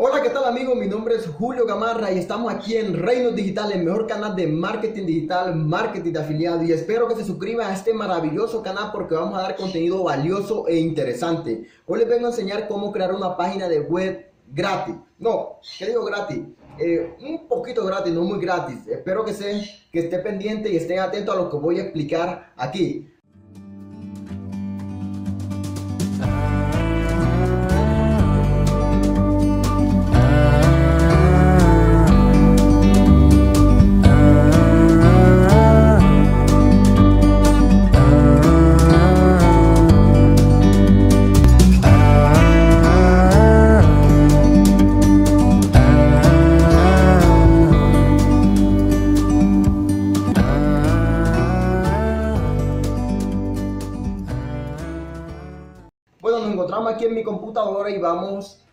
Hola, ¿qué tal amigos? Mi nombre es Julio Gamarra y estamos aquí en Reinos Digital, el mejor canal de marketing digital, marketing de afiliado y espero que se suscriban a este maravilloso canal porque vamos a dar contenido valioso e interesante. Hoy les vengo a enseñar cómo crear una página de web gratis. No, ¿qué digo gratis? Eh, un poquito gratis, no muy gratis. Espero que, se, que esté pendiente y estén atentos a lo que voy a explicar aquí. Nos encontramos aquí en mi computadora y vamos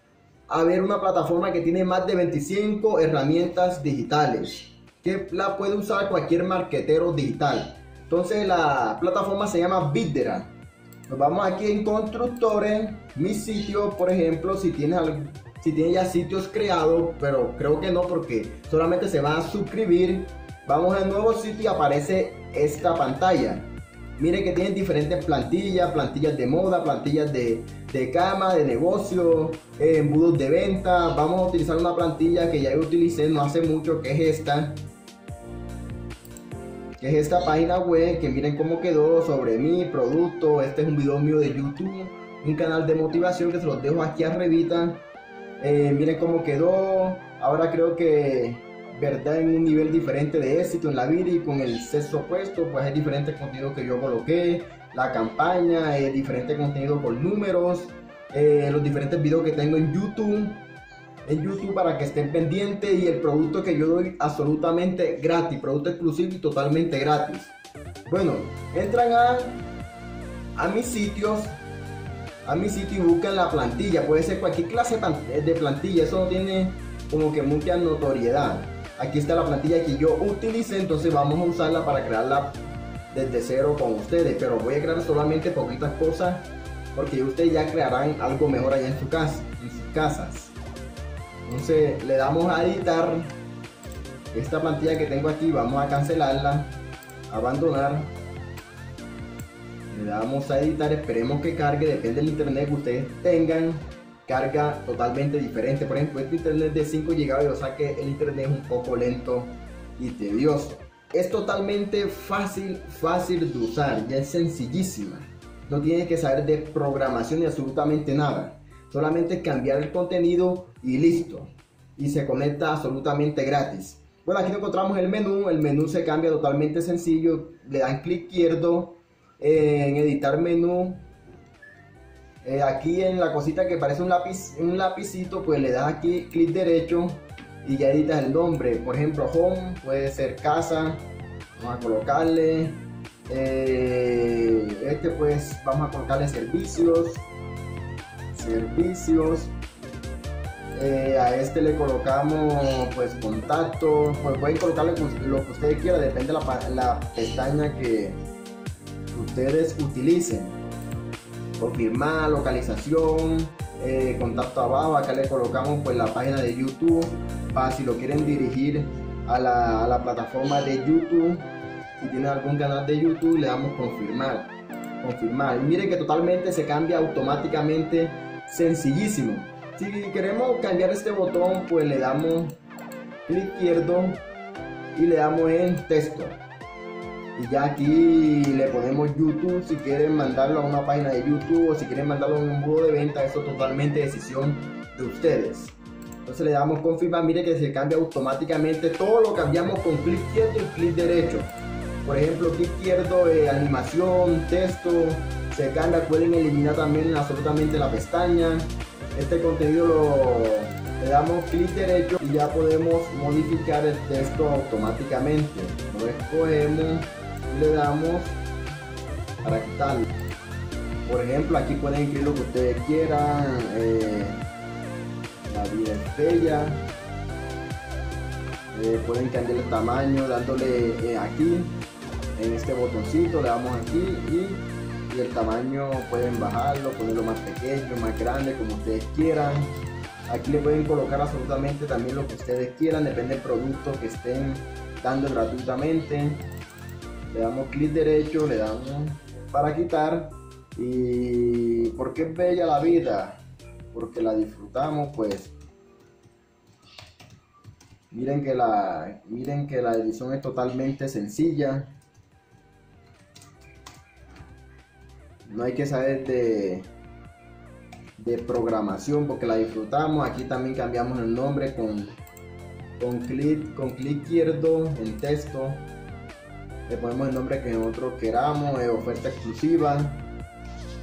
a ver una plataforma que tiene más de 25 herramientas digitales que la puede usar cualquier marquetero digital. Entonces la plataforma se llama Bitdera. Nos vamos aquí en constructores, mi sitio, por ejemplo, si tienes si tiene ya sitios creados, pero creo que no porque solamente se va a suscribir. Vamos al nuevo sitio y aparece esta pantalla. Miren que tienen diferentes plantillas, plantillas de moda, plantillas de, cama, de negocio, eh, embudos de venta. Vamos a utilizar una plantilla que ya utilicé no hace mucho, que es esta. Que es esta página web, que miren cómo quedó sobre mi producto. Este es un video mío de YouTube, un canal de motivación que se los dejo aquí arribita. Eh, miren cómo quedó. Ahora creo que verdad en un nivel diferente de éxito en la vida y con el sexo opuesto, pues hay diferentes contenidos que yo coloqué, la campaña, eh, diferente contenido por números, eh, los diferentes videos que tengo en YouTube, en YouTube para que estén pendientes y el producto que yo doy absolutamente gratis, producto exclusivo y totalmente gratis. Bueno, entran a, a mis sitios, a mi sitio y buscan la plantilla, puede ser cualquier clase de plantilla, eso no tiene como que mucha notoriedad aquí está la plantilla que yo utilicé, entonces vamos a usarla para crearla desde cero con ustedes, pero voy a crear solamente poquitas cosas porque ustedes ya crearán algo mejor allá en su casa, en sus casas. Entonces le damos a editar esta plantilla que tengo aquí, vamos a cancelarla, abandonar. Le damos a editar, esperemos que cargue, depende del internet que ustedes tengan carga totalmente diferente. Por ejemplo, este internet de 5 GB, o sea que el internet es un poco lento y tedioso. Es totalmente fácil, fácil de usar, ya es sencillísima. No tienes que saber de programación ni absolutamente nada. Solamente cambiar el contenido y listo. Y se conecta absolutamente gratis. Bueno, aquí encontramos el menú. El menú se cambia totalmente sencillo. Le dan clic izquierdo en editar menú eh, aquí en la cosita que parece un lápiz, un lapicito, pues le das aquí clic derecho y ya editas el nombre. Por ejemplo, home puede ser casa. Vamos a colocarle. Eh, este pues vamos a colocarle servicios. Servicios. Eh, a este le colocamos pues contacto. Pues pueden colocarle lo que ustedes quieran, depende de la, la pestaña que ustedes utilicen confirmar localización, eh, contacto abajo, acá le colocamos pues la página de YouTube para si lo quieren dirigir a la, plataforma de YouTube, si tienen algún canal de YouTube le damos confirmar, confirmar. Y miren que totalmente se cambia automáticamente, sencillísimo. Si queremos cambiar este botón pues le damos clic izquierdo y le damos en texto y ya aquí le ponemos YouTube si quieren mandarlo a una página de YouTube o si quieren mandarlo a un embudo de venta, eso es totalmente decisión de ustedes. Entonces le damos confirmar, mire que se cambia automáticamente, todo lo cambiamos con clic izquierdo y clic derecho. Por ejemplo, clic izquierdo, eh, animación, texto, se cambia, pueden eliminar también absolutamente la pestaña. Este contenido lo, le damos clic derecho y ya podemos modificar el texto automáticamente. Lo escogemos le damos quitarlo. Por ejemplo, aquí pueden escribir lo que ustedes quieran. Eh, la vida es bella. Eh, pueden cambiar el tamaño dándole eh, aquí en este botoncito le damos aquí y, y, el tamaño pueden bajarlo ponerlo más pequeño más grande como ustedes quieran Aquí le pueden colocar absolutamente también lo que ustedes quieran, depende del producto que estén dando gratuitamente. Le damos clic derecho, le damos para quitar. ¿Y por qué es bella la vida? Porque la disfrutamos, pues. Miren que la, miren que la edición es totalmente sencilla. No hay que saber de, de programación porque la disfrutamos. Aquí también cambiamos el nombre con, con, clic, con clic izquierdo en texto. Le ponemos el nombre que nosotros queramos, oferta exclusiva.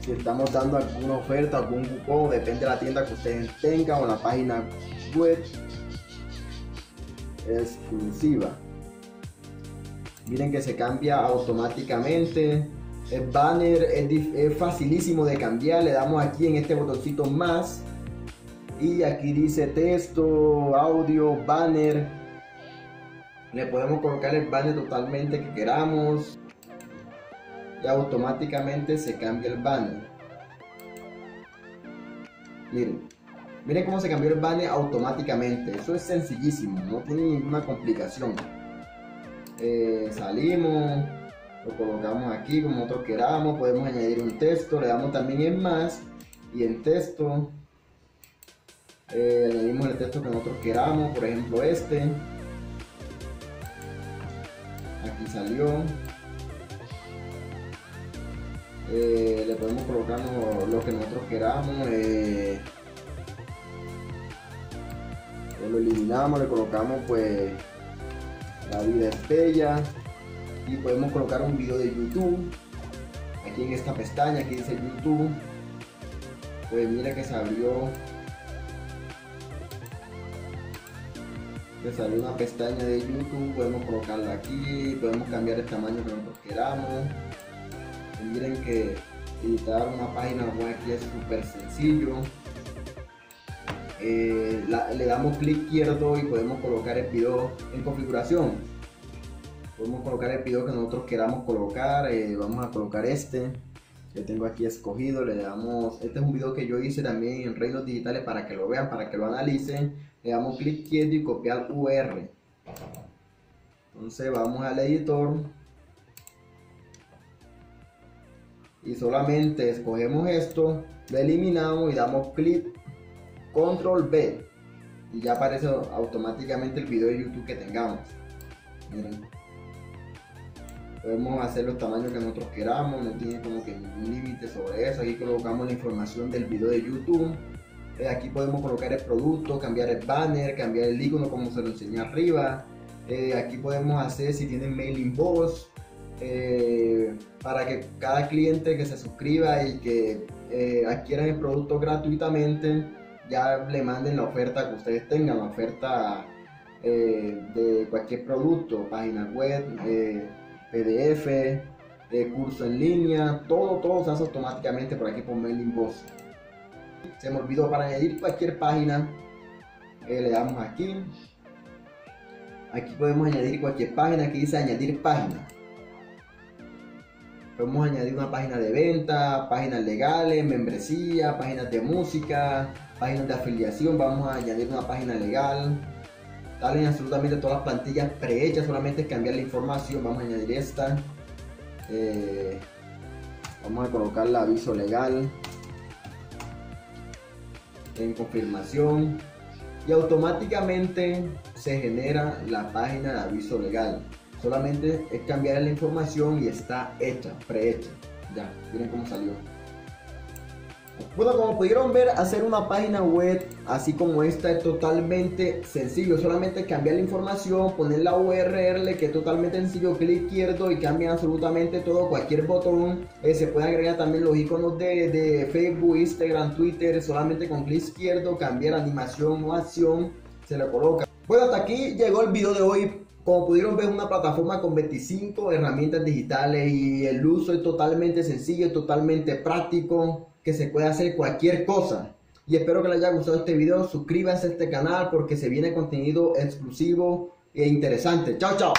Si estamos dando alguna oferta, algún cupón, depende de la tienda que ustedes tengan o la página web exclusiva. Miren que se cambia automáticamente el banner es, facilísimo de cambiar. Le damos aquí en este botoncito más. Y aquí dice texto, audio, banner. Le podemos colocar el banner totalmente que queramos. Y automáticamente se cambia el banner. Miren. Miren cómo se cambió el banner automáticamente. Eso es sencillísimo. No tiene ninguna complicación. Eh, salimos lo colocamos aquí como nosotros queramos, podemos añadir un texto, le damos también en más y en texto eh, añadimos el texto que nosotros queramos, por ejemplo este. Salió. Eh, le podemos colocar lo, que nosotros queramos. Eh, lo eliminamos, le colocamos pues la vida es bella y podemos colocar un video de YouTube aquí en esta pestaña aquí dice YouTube pues mira que se abrió que salió una pestaña de YouTube podemos colocarla aquí podemos cambiar el tamaño que nosotros queramos. Y miren que editar una página web aquí es súper sencillo. Eh, le damos clic izquierdo y podemos colocar el video en configuración. Podemos colocar el video que nosotros queramos colocar eh, vamos a colocar este que tengo aquí escogido le damos este es un video que yo hice también en Reinos Digitales para que lo vean para que lo analicen le damos clic izquierdo y copiar UR entonces vamos al editor. Y solamente escogemos esto lo eliminamos y damos clic control B. Y ya aparece automáticamente el video de YouTube que tengamos. Miren. Podemos hacer los tamaños que nosotros queramos, no tiene como que ningún límite sobre eso. Aquí colocamos la información del video de YouTube. Eh, aquí podemos colocar el producto, cambiar el banner, cambiar el icono como se lo enseñé arriba. Eh, aquí podemos hacer si tienen mailing box eh, para que cada cliente que se suscriba y que adquieran el producto gratuitamente ya le manden la oferta que ustedes tengan, la oferta de cualquier producto, página web PDF, curso en línea, todo, todo se hace automáticamente por aquí por Mailing Boss. Se me olvidó para añadir cualquier página, eh, le damos aquí. Aquí podemos añadir cualquier página, aquí dice añadir página. Podemos añadir una página de venta, páginas legales, membresía, páginas de música, páginas de afiliación. Vamos a añadir una página legal salen absolutamente todas las plantillas prehechas, solamente cambiar la información. Vamos a añadir esta. Eh, vamos a colocar el aviso legal en confirmación y automáticamente se genera la página de aviso legal. Solamente es cambiar la información y está hecha, prehecha. Ya, miren cómo salió. Bueno, como pudieron ver, hacer una página web así como esta es totalmente sencillo. Solamente cambiar la información, poner la URL que es totalmente sencillo, clic izquierdo y cambia absolutamente todo, cualquier botón. Eh, se puede agregar también los iconos de, de, Facebook, Instagram, Twitter, solamente con clic izquierdo, cambiar animación o acción, se le coloca. Bueno, hasta aquí llegó el video de hoy. Como pudieron ver, una plataforma con 25 herramientas digitales y el uso es totalmente sencillo, totalmente práctico que se puede hacer cualquier cosa. Y espero que les haya gustado este video. Suscríbanse a este canal porque se viene contenido exclusivo e interesante. Chao, chao.